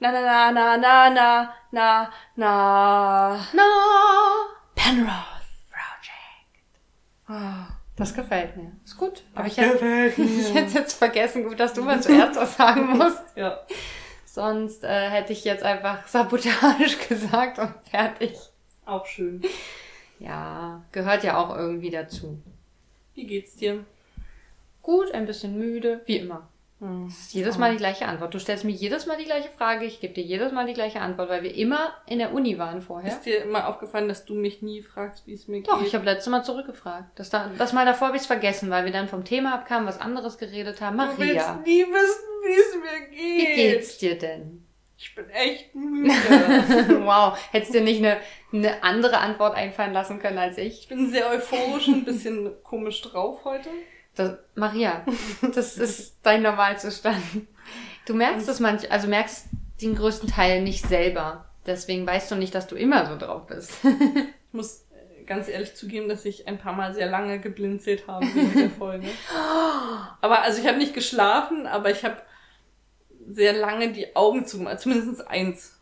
Na na na na na na na na Na, Penrose Project. Ah, das gefällt mir. Ist gut. Aber ich Das hätte gefällt mir. ich hätte jetzt vergessen, gut, dass du mal zuerst was sagen musst. Ja. Sonst äh, hätte ich jetzt einfach Sabotage gesagt und fertig. Auch schön. Ja, gehört ja auch irgendwie dazu. Wie geht's dir? Gut, ein bisschen müde, wie immer. Hm. Das ist jedes Mal die gleiche Antwort. Du stellst mir jedes Mal die gleiche Frage, ich gebe dir jedes Mal die gleiche Antwort, weil wir immer in der Uni waren vorher. Ist dir immer aufgefallen, dass du mich nie fragst, wie es mir Doch, geht? ich habe letztes Mal zurückgefragt. Das, da, das Mal davor habe ich es vergessen, weil wir dann vom Thema abkamen, was anderes geredet haben. Du willst Maria, nie wissen, wie es mir geht. wie geht's dir denn? Ich bin echt müde. wow, hättest dir nicht eine, eine andere Antwort einfallen lassen können als ich? ich bin sehr euphorisch und ein bisschen komisch drauf heute. Das, Maria, das ist dein Normalzustand. Du merkst es manch, also merkst den größten Teil nicht selber. Deswegen weißt du nicht, dass du immer so drauf bist. Ich muss äh, ganz ehrlich zugeben, dass ich ein paar Mal sehr lange geblinzelt habe während der Folge. Aber also ich habe nicht geschlafen, aber ich habe sehr lange die Augen zugemacht. Zumindest eins.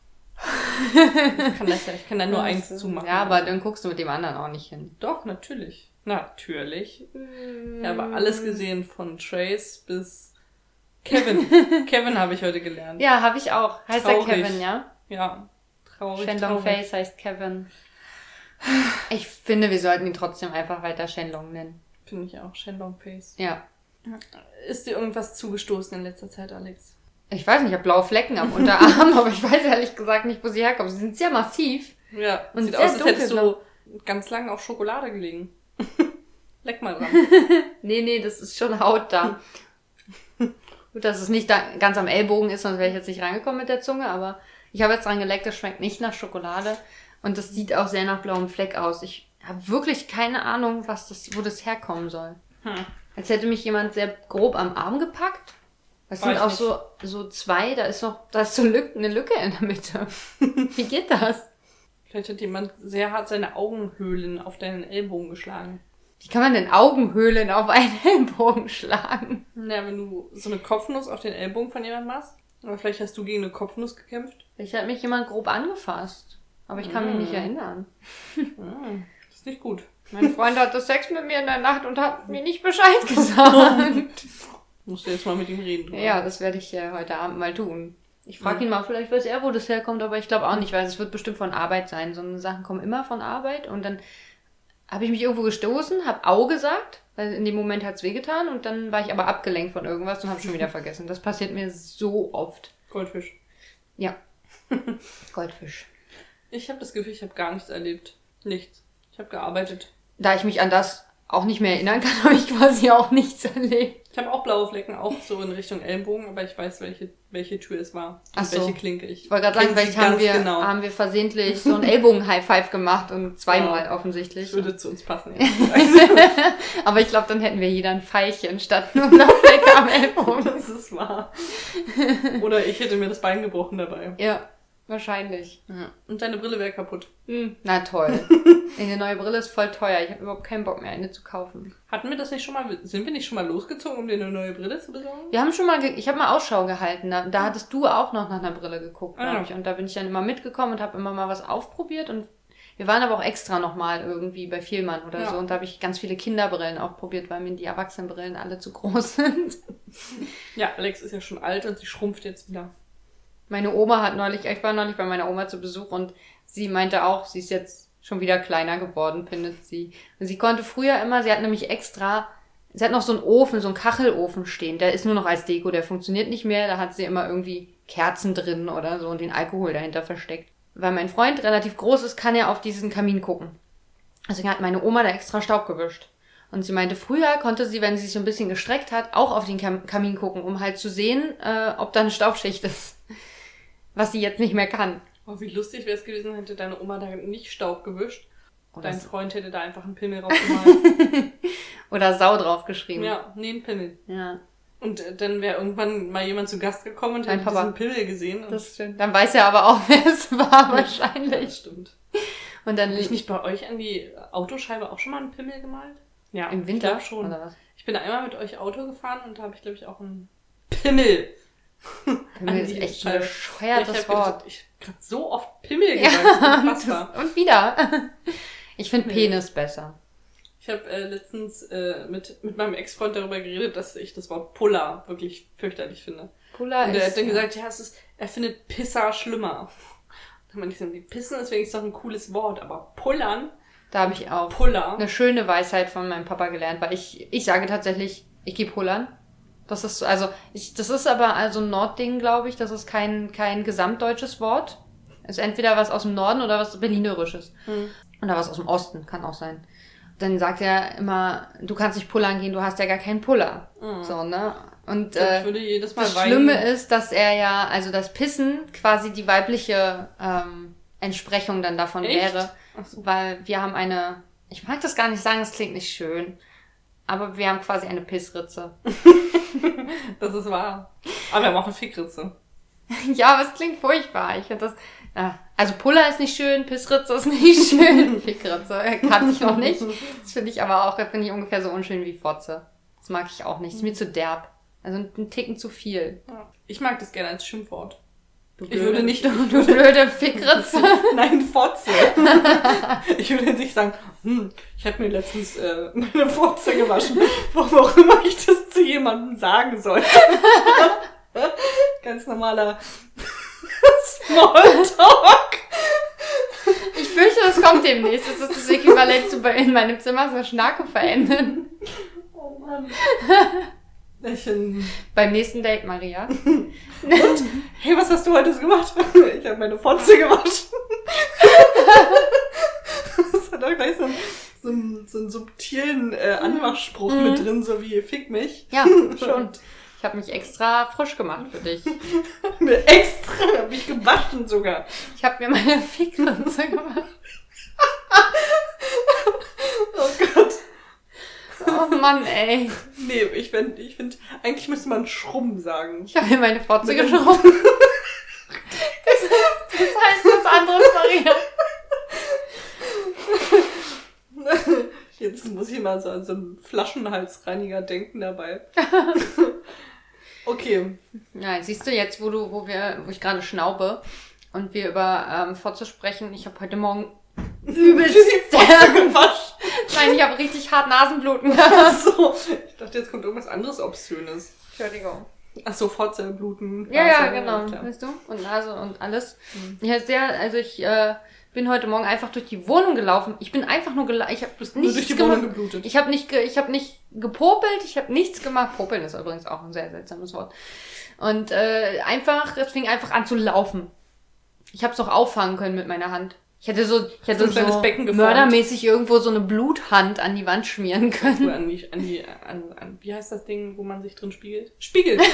Ich kann das ja, ich kann da nur eins zumachen. Ja, aber dann guckst du mit dem anderen auch nicht hin. Doch, natürlich. Natürlich. Ich habe alles gesehen von Trace bis Kevin. Kevin habe ich heute gelernt. Ja, habe ich auch. Heißt Traurig. er Kevin, ja? Ja. Traurig, Shenlong traurig. Face heißt Kevin. Ich finde, wir sollten ihn trotzdem einfach weiter Shenlong nennen. Finde ich auch. Shenlong Face. Ja. Ist dir irgendwas zugestoßen in letzter Zeit, Alex? Ich weiß nicht, ich habe blaue Flecken am Unterarm, aber ich weiß ehrlich gesagt nicht, wo sie herkommen. Sie sind sehr massiv. Ja. Und sieht sehr aus, als hättest du ganz lang auf Schokolade gelegen. Leck mal dran. Nee, nee, das ist schon Haut da. Gut, dass es nicht ganz am Ellbogen ist, sonst wäre ich jetzt nicht reingekommen mit der Zunge, aber ich habe jetzt dran geleckt, das schmeckt nicht nach Schokolade und das sieht auch sehr nach blauem Fleck aus. Ich habe wirklich keine Ahnung, was das, wo das herkommen soll. Hm. Als hätte mich jemand sehr grob am Arm gepackt. Das sind auch nicht. so, so zwei, da ist noch, da ist so Lück, eine Lücke in der Mitte. Wie geht das? Vielleicht hat jemand sehr hart seine Augenhöhlen auf deinen Ellbogen geschlagen. Wie kann man denn Augenhöhlen auf einen Ellbogen schlagen? Na, wenn du so eine Kopfnuss auf den Ellbogen von jemandem machst. Aber vielleicht hast du gegen eine Kopfnuss gekämpft. Vielleicht hat mich jemand grob angefasst. Aber ich kann mich nicht erinnern. Hm. Das ist nicht gut. Mein Freund hatte Sex mit mir in der Nacht und hat mir nicht Bescheid gesagt. Musst du jetzt mal mit ihm reden. drüber. ja, das werde ich äh, heute Abend mal tun. Ich frage ihn mal, vielleicht weiß er, wo das herkommt, aber ich glaube auch nicht, weil es wird bestimmt von Arbeit sein. So Sachen kommen immer von Arbeit und dann habe ich mich irgendwo gestoßen, habe Au gesagt, weil in dem Moment hat's wehgetan und dann war ich aber abgelenkt von irgendwas und habe schon wieder vergessen. Das passiert mir so oft. Goldfisch. Ja. Goldfisch. Ich habe das Gefühl, ich habe gar nichts erlebt. Nichts. Ich habe gearbeitet. Da ich mich an das auch nicht mehr erinnern kann, habe ich quasi auch nichts erlebt. Ich habe auch blaue Flecken, auch so in Richtung Ellbogen, aber ich weiß, welche, welche Tür es war. Ach so. welche Klinke ich. Ich wollte gerade sagen, vielleicht haben wir, genau. haben wir versehentlich so einen Ellbogen-High-Five gemacht und zweimal Ja. offensichtlich. Das würde zu uns passen. Aber ich glaube, dann hätten wir jeder ein Pfeilchen statt nur eine Flecke am Ellbogen. das ist wahr. Oder ich hätte mir das Bein gebrochen dabei. Ja, wahrscheinlich. Ja. Und deine Brille wäre kaputt. Hm, na toll. Eine neue Brille ist voll teuer. Ich habe überhaupt keinen Bock mehr, eine zu kaufen. Hatten wir das nicht schon mal? Sind wir nicht schon mal losgezogen, um dir eine neue Brille zu besorgen? Wir haben schon mal, ich habe mal Ausschau gehalten. Da, da hattest du auch noch nach einer Brille geguckt, glaube Ah. ich. Und da bin ich dann immer mitgekommen und habe immer mal was aufprobiert. Und wir waren aber auch extra nochmal irgendwie bei Vielmann oder Ja. so. Und da habe ich ganz viele Kinderbrillen aufprobiert, weil mir die Erwachsenenbrillen alle zu groß sind. Ja, Alex ist ja schon alt und sie schrumpft jetzt wieder. Meine Oma hat neulich, ich war neulich bei meiner Oma zu Besuch und sie meinte auch, sie ist jetzt schon wieder kleiner geworden, findet sie. Sie konnte früher immer, sie hat nämlich extra, sie hat noch so einen Ofen, so einen Kachelofen stehen, der ist nur noch als Deko, der funktioniert nicht mehr, da hat sie immer irgendwie Kerzen drin oder so und den Alkohol dahinter versteckt. Weil mein Freund relativ groß ist, kann er auf diesen Kamin gucken. Deswegen hat meine Oma da extra Staub gewischt. Und sie meinte, früher konnte sie, wenn sie sich so ein bisschen gestreckt hat, auch auf den Kam Kamin gucken, um halt zu sehen, äh, ob da eine Staubschicht ist. Was sie jetzt nicht mehr kann. Oh, wie lustig wäre es gewesen, hätte deine Oma da nicht Staub gewischt. Oder, Dein Freund hätte da einfach einen Pimmel rausgemalt. oder Sau draufgeschrieben. ja, nee, einen Pimmel. ja. Und äh, dann wäre irgendwann mal jemand zu Gast gekommen und Dein hätte Papa. diesen Pimmel gesehen. Das stimmt. Dann weiß er aber auch, wer es war, das wahrscheinlich. stimmt. Und dann Habe ich nicht bei euch an die Autoscheibe auch schon mal einen Pimmel gemalt? Ja, im Winter Ich schon. Oder was? Ich bin einmal mit euch Auto gefahren und da habe ich, glaube ich, auch einen Pimmel Pimmel ist echt ein bescheuertes ich Wort. Ich hab gerade so oft Pimmel gesagt. Ja, und wieder. Ich finde. Penis besser. Ich habe äh, letztens äh, mit, mit meinem Ex-Freund darüber geredet, dass ich das Wort Puller wirklich fürchterlich finde. Puller Und er ist. hat dann gesagt, ja, es ist, er findet Pisser schlimmer. Dann meinte ich so, Pissen ist wenigstens noch ein cooles Wort, aber Pullern, da habe ich auch Puller. eine schöne Weisheit von meinem Papa gelernt, weil ich, ich sage tatsächlich, ich gehe pullern. Das ist, also, ich, das ist aber also ein Nordding, glaube ich. Das ist kein, kein gesamtdeutsches Wort. Ist entweder was aus dem Norden oder was Berlinerisches. Hm. Oder was aus dem Osten, kann auch sein. Dann sagt er immer, du kannst nicht pullern gehen, du hast ja gar keinen Puller. Mhm. So, ne? Und äh, das weinen. Schlimme ist, dass er ja, also das Pissen quasi die weibliche ähm, Entsprechung dann davon Echt? wäre. So. Weil wir haben eine, ich mag das gar nicht sagen, das klingt nicht schön. Aber wir haben quasi eine Pissritze. Das ist wahr. Aber wir haben auch eine Fickritze. ja, aber es klingt furchtbar. Ich finde das. Ja. Also Puller ist nicht schön, Pissritze ist nicht schön, Fickritze kannte ich noch nicht. Das finde ich aber auch, finde ich ungefähr so unschön wie Fotze. Das mag ich auch nicht. Ist mir zu derb. Also ein Ticken zu viel. Ich mag das gerne als Schimpfwort. Du Ich würde nicht- du, du blöde Fickritze. Nein, Fotze. ich würde nicht sagen, hm, ich habe mir letztens äh, meine Fotze gewaschen, warum auch immer ich das zu jemandem sagen sollte. Ganz normaler Smalltalk. Ich fürchte, das kommt demnächst. Das ist das Äquivalent zu bei in meinem Zimmer so Schnarke verändern. Oh Mann. Ich, Beim nächsten Date, Maria. Hey, was hast du heute gemacht? Ich habe meine Fotze gewaschen. Das hat auch gleich so einen, so einen, so einen subtilen äh, Anmachspruch Mhm. mit drin, so wie fick mich. Ja, schon. Ich habe mich extra frisch gemacht für dich. Extra, hab ich gewaschen sogar. Ich habe mir meine Fickritze gemacht. Oh Gott. Oh Mann, ey. Nee, ich finde, ich find, eigentlich müsste man Schrumm sagen. Ich habe mir meine Fotze geschrubbt. Das, das heißt was anderes, Maria. Jetzt muss ich mal so an so einen Flaschenhalsreiniger denken dabei. Okay. Ja, siehst du jetzt, wo du, wo wir, wo ich gerade schnaube und wir über ähm, Fotze sprechen. Ich habe heute Morgen übelst. Gewaschen. Nein, ich habe richtig hart Nasenbluten Ach so. Ich dachte, jetzt kommt irgendwas anderes Obszönes. Entschuldigung. Ach so, Fotze, Bluten. Ja, ja, genau. klar. Weißt du? Und Nase und alles. Mhm. Ja, sehr, also ich äh, bin heute Morgen einfach durch die Wohnung gelaufen. Ich bin einfach nur gelaufen. Ich habe Bist nur nichts durch die gemacht. Wohnung geblutet. Ich habe nicht, ge ich habe nicht gepopelt, ich habe nichts gemacht. Popeln ist übrigens auch ein sehr seltsames Wort. Und äh, einfach, es fing einfach an zu laufen. Ich habe es doch auffangen können mit meiner Hand. Ich hätte so, ich hätte So so Becken geformt. mördermäßig irgendwo so eine Bluthand an die Wand schmieren können. an die, an die, an, an, wie heißt das Ding, wo man sich drin spiegelt? Spiegel!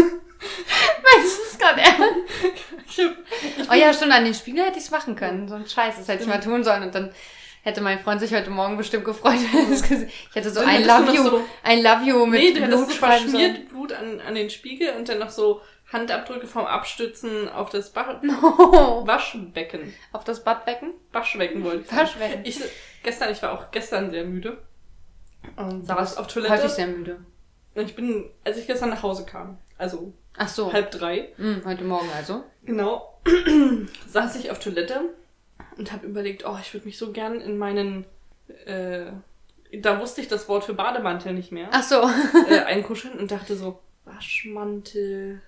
Weißt du das gerade ernst? Oh ja, stimmt, an den Spiegel hätte ich es machen können. So ein Scheiß, das hätte ich mal tun sollen. Und dann hätte mein Freund sich heute Morgen bestimmt gefreut. wenn das gesehen- ich hätte so ein Love you, ein Love you mit nee, du Blut verschmiert Blut an, an den Spiegel und dann noch so Handabdrücke vom Abstützen auf das ba Oh, Waschbecken. auf das Badbecken? Waschbecken wollte ich sagen. Waschbecken. Ich, gestern, ich war auch gestern sehr müde. Und saß auf Toilette. Häufig sehr müde. Und ich bin, als ich gestern nach Hause kam, also Ach so. halb drei, Hm, heute Morgen also. genau, saß ich auf Toilette und habe überlegt, oh, ich würde mich so gern in meinen, äh, da wusste ich das Wort für Bademantel nicht mehr, Ach so. äh, einkuscheln und dachte so, Waschmantel,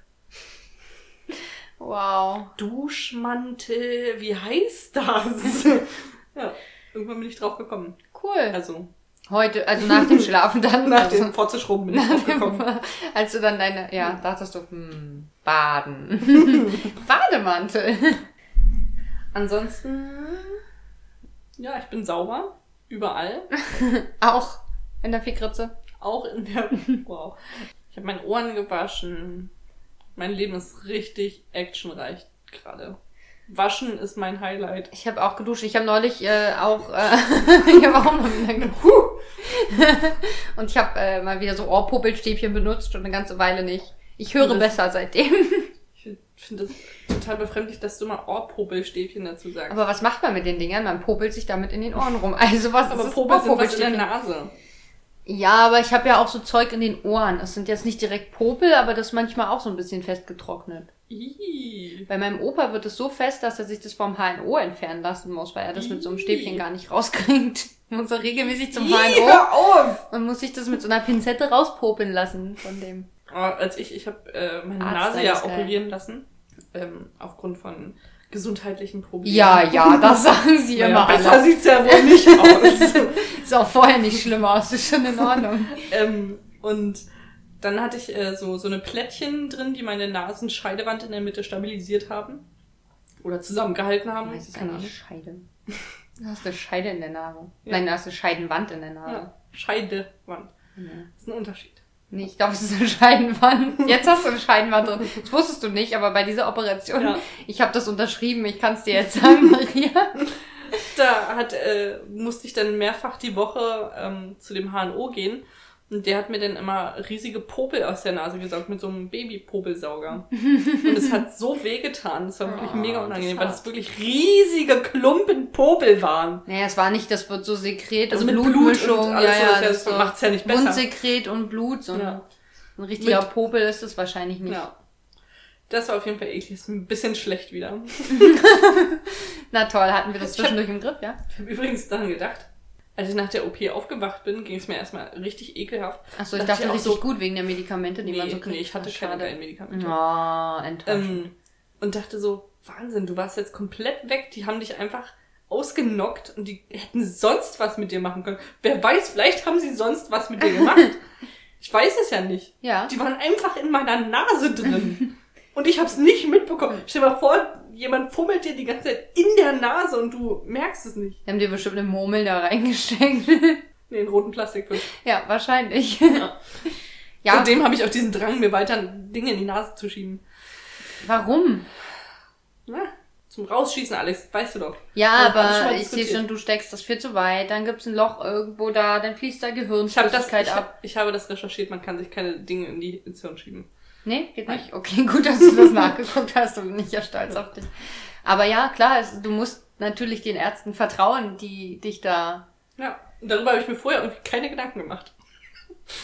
Wow. Duschmantel, wie heißt das? ja, irgendwann bin ich drauf gekommen. Cool. Also, Heute, also nach dem Schlafen dann. nach also, dem Fortzuschrubben bin ich drauf gekommen. als du dann deine, ja, dachtest du, hm, baden. Bademantel. Ansonsten, ja, ich bin sauber. Überall. Auch in der Fickritze. Auch in der. Wow. Ich habe meine Ohren gewaschen. Mein Leben ist richtig actionreich gerade. Waschen ist mein Highlight. Ich habe auch geduscht. Ich habe neulich äh, auch, äh, ich habe auch mal wieder geduscht. Und ich habe äh, mal wieder so Ohrpuppelstäbchen benutzt und eine ganze Weile nicht. Ich höre Das- besser seitdem. Ich finde es total befremdlich, dass du mal Ohrpopelstäbchen dazu sagst. Aber was macht man mit den Dingern? Man popelt sich damit in den Ohren rum. Also was Aber ist Popel sind was in der Ohrpuppelstäbchen? Nase. Ja, aber ich habe ja auch so Zeug in den Ohren. Das sind jetzt nicht direkt Popel, aber das ist manchmal auch so ein bisschen festgetrocknet. Ih. Bei meinem Opa wird es so fest, dass er sich das vom HNO entfernen lassen muss, weil er das mit so einem Stäbchen gar nicht rauskriegt. Muss er regelmäßig zum Ih, HNO hör auf! und muss sich das mit so einer Pinzette rauspopeln lassen von dem. Aber als ich, ich habe äh, meine Arzt Nase ja operieren lassen. Ähm, aufgrund von gesundheitlichen Problemen. Ja, ja, das sagen sie Naja, immer besser alle. sieht's ja wohl nicht aus. Ist auch vorher nicht schlimm aus, ist schon in Ordnung. ähm, und dann hatte ich äh, so, so eine Plättchen drin, die meine Nasenscheidewand in der Mitte stabilisiert haben. Oder zusammengehalten haben. Das ist Keine eine Ahnung. Scheide. Du hast eine Scheide in der Nase. Ja. Nein, du hast eine Scheidenwand in der Nase. Ja, Scheidewand. Ja. Das ist ein Unterschied. Nee, ich glaube, es ist eine Scheidenwand. Jetzt hast du eine Scheidenwand drin. Das wusstest du nicht, aber bei dieser Operation, Ja. ich habe das unterschrieben. Ich kann es dir jetzt sagen, Maria. Da hat, äh, musste ich dann mehrfach die Woche ähm, zu dem HNO gehen. Und der hat mir dann immer riesige Popel aus der Nase gesaugt mit so einem Baby-Popelsauger. Und es hat so wehgetan. Das war wirklich Oh, mega das unangenehm, ist weil das wirklich riesige Klumpen Popel waren. Naja, es war nicht, das wird so Sekret Also und mit Blut Blutmischung. und alles ja, so, ja, das das macht's ja nicht besser. Mundsekret und Blut. So ein, Ja. ein richtiger Mit- Popel ist es wahrscheinlich nicht. Ja. Das war auf jeden Fall eklig. Ist ein bisschen schlecht wieder. Na toll, hatten wir das Ich hab- zwischendurch im Griff, ja? Ich habe übrigens daran gedacht, als ich nach der OP aufgewacht bin, ging es mir erstmal richtig ekelhaft. Achso, ich Dachte dachte richtig so- gut wegen der Medikamente, die nee, man so kriegt. nee, ich hatte Ach, keine geilen Medikamente. Oh, enttäuschend. Ähm, und dachte so, Wahnsinn, du warst jetzt komplett weg. Die haben dich einfach ausgenockt und die hätten sonst was mit dir machen können. Wer weiß, vielleicht haben sie sonst was mit dir gemacht. ich weiß es ja nicht. ja. Die waren einfach in meiner Nase drin. und ich hab's nicht mitbekommen. Stell dir mal vor, jemand fummelt dir die ganze Zeit in der Nase und du merkst es nicht. Die haben dir bestimmt eine Murmel da reingesteckt. Nee, in roten Plastikfisch. ja, wahrscheinlich. Ja. Ja, Seitdem habe ich auch diesen Drang, mir weiter Dinge in die Nase zu schieben. warum? Na, zum Rausschießen, Alex, weißt du doch. Ja, aber mal ich sehe schon, du steckst das viel zu weit, dann gibt's ein Loch irgendwo da, dann fließt da Ich habe das, Gehirnflüssigkeit ich, ab. ich habe das recherchiert, man kann sich keine Dinge in die ins Hirn schieben. Nee, geht nicht. Okay, gut, dass du das nachgeguckt hast und bin ich ja stolz auf dich. Aber ja, klar, es, du musst natürlich den Ärzten vertrauen, die dich da. Ja, darüber habe ich mir vorher irgendwie keine Gedanken gemacht.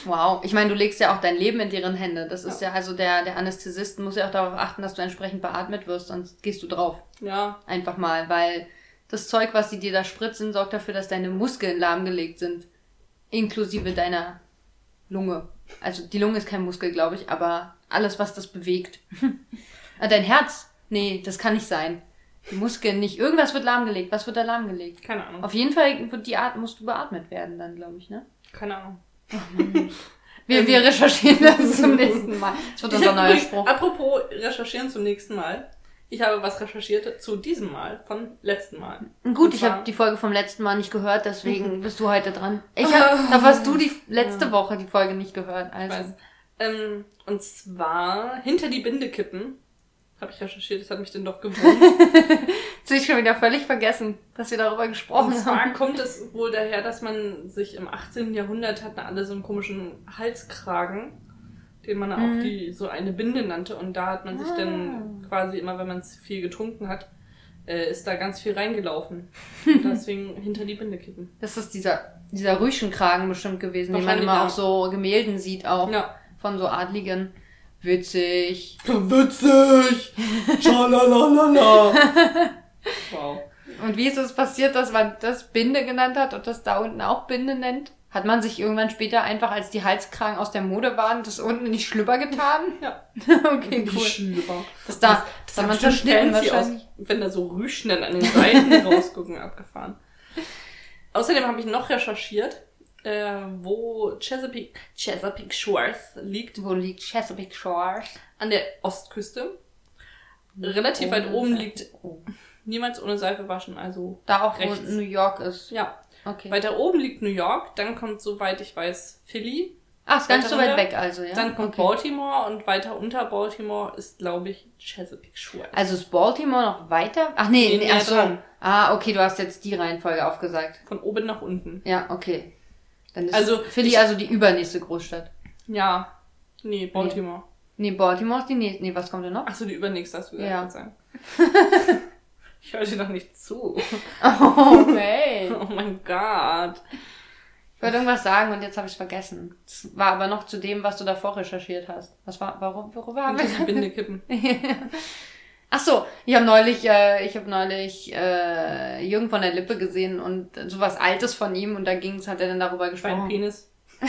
Wow. Ich meine, du legst ja auch dein Leben in deren Hände. Das ist ja, also der, der Anästhesist muss ja auch darauf achten, dass du entsprechend beatmet wirst, sonst gehst du drauf. Ja, Einfach mal, weil das Zeug, was sie dir da spritzen, sorgt dafür, dass deine Muskeln lahmgelegt sind. Inklusive deiner Lunge. Also die Lunge ist kein Muskel, glaube ich, aber alles, was das bewegt. Ah, Dein Herz? Nee, das kann nicht sein. Die Muskeln nicht. Irgendwas wird lahmgelegt. Was wird da lahmgelegt? keine Ahnung. Auf jeden Fall wird die Art, musst du beatmet werden dann, glaube ich, ne? Keine Ahnung. Wir, Ähm, wir recherchieren das zum nächsten Mal. Das wird unser neuer Spruch. apropos recherchieren zum nächsten Mal. Ich habe was recherchiert zu diesem Mal, von letzten Mal. Gut, ich habe die Folge vom letzten Mal nicht gehört, deswegen bist du heute dran. Ich hab, da hast du die letzte Woche die Folge nicht gehört. Ich weiß. Ähm, und zwar hinter die Binde kippen. Habe ich recherchiert, das hat mich dann doch gewundert. Jetzt hab ich schon wieder völlig vergessen, dass wir darüber Und gesprochen zwar haben. kommt es wohl daher, dass man sich im 18. Jahrhundert hatten alle so einen komischen Halskragen, den man auch die so eine Binde nannte. Und da hat man sich dann quasi immer, wenn man zu viel getrunken hat, äh, ist da ganz viel reingelaufen. Und deswegen hinter die Binde kippen. Das ist dieser, dieser Rüschenkragen bestimmt gewesen, den man immer ja. auf so Gemälden sieht, auch Ja. Von so Adligen. Witzig. Witzig! Schalalalala! wow. Und wie ist es passiert, dass man das Binde genannt hat und das da unten auch Binde nennt? Hat man sich irgendwann später einfach, als die Halskragen aus der Mode waren, das unten in die Schlüpper getan? Ja. okay, Die cool. Schlüpper. Das da, das, sah hat man verschnitten fancy aus, wahrscheinlich. wenn da so Rüschnen an den Seiten rausgucken, abgefahren. Außerdem habe ich noch recherchiert, äh, wo Chesapeake, Chesapeake Shores liegt, Wo liegt Chesapeake Shores? an der Ostküste. Relativ weit Ohne oben liegt niemals ohne Seife waschen, also Da auch, Rechts. wo New York ist. ja. Okay. Weiter oben liegt New York, dann kommt, soweit ich weiß, Philly, Ach, ist gar nicht so weit runter. weg also, ja? dann kommt okay. Baltimore und weiter unter Baltimore ist, glaube ich, Chesapeake Shores. Also ist Baltimore noch weiter? Ach nee, Nee, nee, ach so. dran. Ah, okay, du hast jetzt die Reihenfolge aufgesagt. Von oben nach unten. Ja, okay. Dann ist Also, Philly ich- also die übernächste Großstadt. Ja. Nee, Baltimore. Nee, Baltimore ist die nächste. Nee, was kommt denn noch? Ach so, die übernächste hast du gesagt. Ja. Verzeihung. ich höre dir noch nicht zu. Okay. Oh mein Gott. Ich wollte irgendwas sagen und jetzt habe ich es vergessen. Das war aber noch zu dem, was du davor recherchiert hast. Was war, warum, worüber haben wir Die Bindekippen. Ach so, ich habe neulich, äh, ich habe neulich äh, Jürgen von der Lippe gesehen und sowas Altes von ihm und da ging's, hat er dann darüber gesprochen. Penis.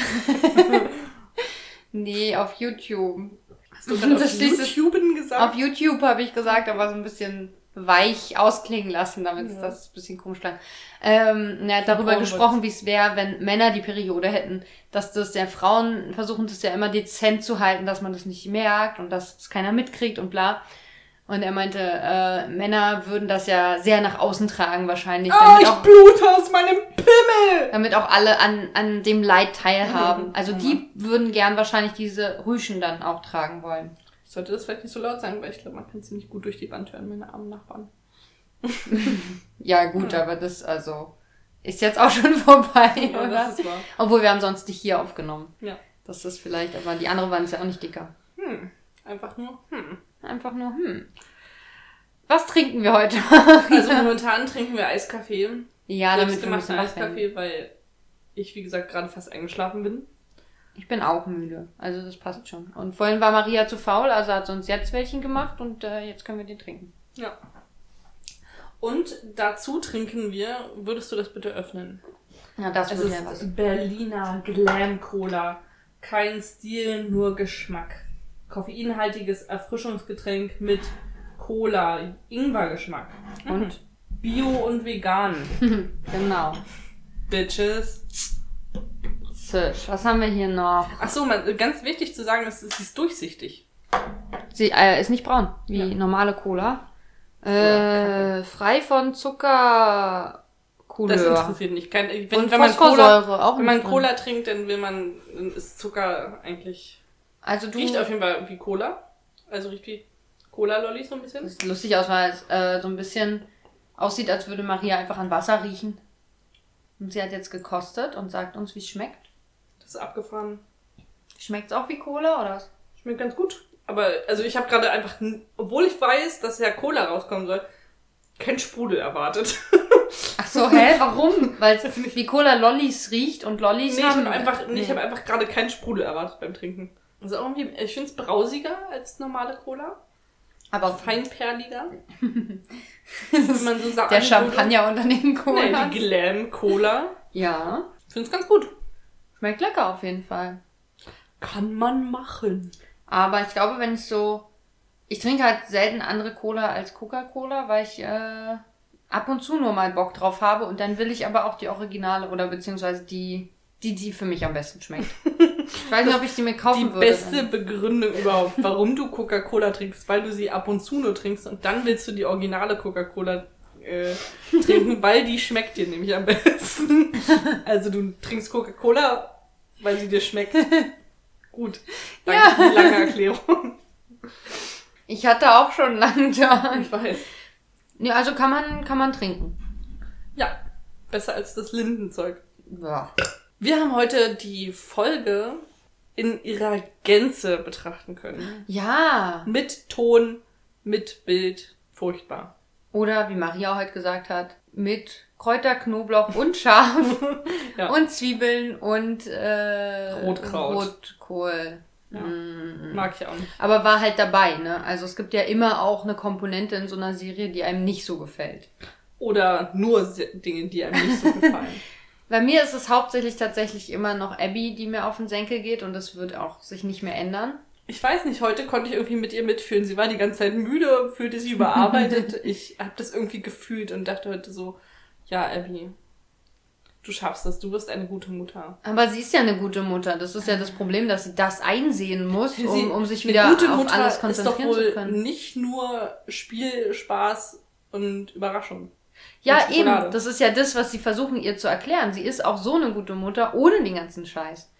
Nee, auf YouTube. Hast du gerade auf Das schließt- YouTuben gesagt? Auf YouTube habe ich gesagt, aber so ein bisschen weich ausklingen lassen, damit Ja. das ein bisschen komisch klang. Ähm, er hat darüber gesprochen, wie es wäre, wenn Männer die Periode hätten. Dass das ja Frauen versuchen, das ja immer dezent zu halten, dass man das nicht merkt und dass es keiner mitkriegt und bla. Und er meinte, äh, Männer würden das ja sehr nach außen tragen wahrscheinlich, oh, damit, ich auch, blute aus meinem Pimmel! damit auch alle an, an dem Leid teilhaben. Mhm. Also die würden gern wahrscheinlich diese Rüschen dann auch tragen wollen. Ich sollte das vielleicht nicht so laut sagen, weil ich glaube, man kann ziemlich gut durch die Wand hören, meine armen Nachbarn. Ja, gut, aber das, also, ist jetzt auch schon vorbei, Ja, oder? das ist wahr. Obwohl, wir haben sonst nicht hier aufgenommen. Ja. Das ist vielleicht, aber die andere waren ja auch nicht dicker. Hm. Einfach nur, hm. Einfach nur, hm. Was trinken wir heute? Also momentan trinken wir Eiskaffee. ja, damit was haben. Eiskaffee, weil ich, wie gesagt, gerade fast eingeschlafen bin. Ich bin auch müde, also das passt schon. Und vorhin war Maria zu faul, also hat sie uns jetzt welchen gemacht und äh, jetzt können wir den trinken. Ja. Und dazu trinken wir, würdest du das bitte öffnen? Ja, das Es wird ja ist was. Berliner Glam Cola. Kein Stil, nur Geschmack. Koffeinhaltiges Erfrischungsgetränk mit Cola, Ingwergeschmack. Und Bio und vegan. Genau. Bitches. Zisch. Was haben wir hier noch? Ach so, man, ganz wichtig zu sagen, ist, sie ist durchsichtig. Sie äh, ist nicht braun, wie Ja. normale Cola. Äh, frei von Zucker. Das Couleur. interessiert nicht. Kein, wenn, Und wenn man Cola, auch wenn man drin. Cola trinkt, dann will man, dann ist Zucker eigentlich, Also du. riecht auf jeden Fall wie Cola. Also riecht wie Cola-Lolli so ein bisschen. Das sieht lustig aus, weil es äh, so ein bisschen aussieht, als würde Maria einfach an Wasser riechen. Und sie hat jetzt gekostet und sagt uns, wie es schmeckt. Das ist abgefahren. Schmeckt es auch wie Cola oder was? Schmeckt ganz gut. Aber, also ich habe gerade einfach, obwohl ich weiß, dass ja Cola rauskommen soll, kein Sprudel erwartet. Ach so, hä? Warum? Weil es wie Cola Lollis riecht und Lollis nee, ich haben... habe einfach, nee. ich Nee. hab einfach gerade keinen Sprudel erwartet beim Trinken. Also irgendwie, ich finde es brausiger als normale Cola. Aber Feinperliger. Wenn man so sagen der. Champagner unter den Cola. Nee, die Glam Cola. ja, Ich finde es ganz gut. schmeckt lecker auf jeden Fall. Kann man machen. Aber ich glaube, wenn ich so. Ich trinke halt selten andere Cola als Coca-Cola, weil ich äh, ab und zu nur mal Bock drauf habe und dann will ich aber auch die Originale oder beziehungsweise die, die, die für mich am besten schmeckt. Ich weiß nicht, ob ich sie mir kaufen Die würde. beste Begründung überhaupt, warum du Coca-Cola trinkst, weil du sie ab und zu nur trinkst und dann willst du die originale Coca-Cola äh, trinken, weil die schmeckt dir nämlich am besten. Also du trinkst Coca-Cola, weil sie dir schmeckt. Gut. Danke Ja. für die lange Erklärung. Ich hatte auch schon lange da. Ich weiß. Nee, also kann man, kann man trinken. Ja, besser als das Lindenzeug. Ja. Wir haben heute die Folge in ihrer Gänze betrachten können. Ja. Mit Ton, mit Bild. Furchtbar. Oder wie Maria heute gesagt hat, mit Kräuter, Knoblauch und Schaf Ja. und Zwiebeln und äh, Rotkraut. Rotkohl. Ja. Mm. Mag ich auch nicht. Aber war halt dabei, ne? Also es gibt ja immer auch eine Komponente in so einer Serie, die einem nicht so gefällt. Oder nur Dinge, die einem nicht so gefallen. Bei mir ist es hauptsächlich tatsächlich immer noch Abby, die mir auf den Senkel geht und das wird auch sich nicht mehr ändern. Ich weiß nicht, heute konnte ich irgendwie mit ihr mitfühlen. Sie war die ganze Zeit müde, fühlte sich überarbeitet. ich habe das irgendwie gefühlt und dachte heute so, ja, Abby, du schaffst das, du wirst eine gute Mutter. Aber sie ist ja eine gute Mutter. Das ist ja das Problem, dass sie das einsehen muss, Sie- um, um sich wieder gute auf Mutter alles ist doch konzentrieren wohl zu können. nicht nur Spiel, Spaß und Überraschung. Ja, eben. Das ist ja das, was sie versuchen ihr zu erklären. Sie ist auch so eine gute Mutter ohne den ganzen Scheiß.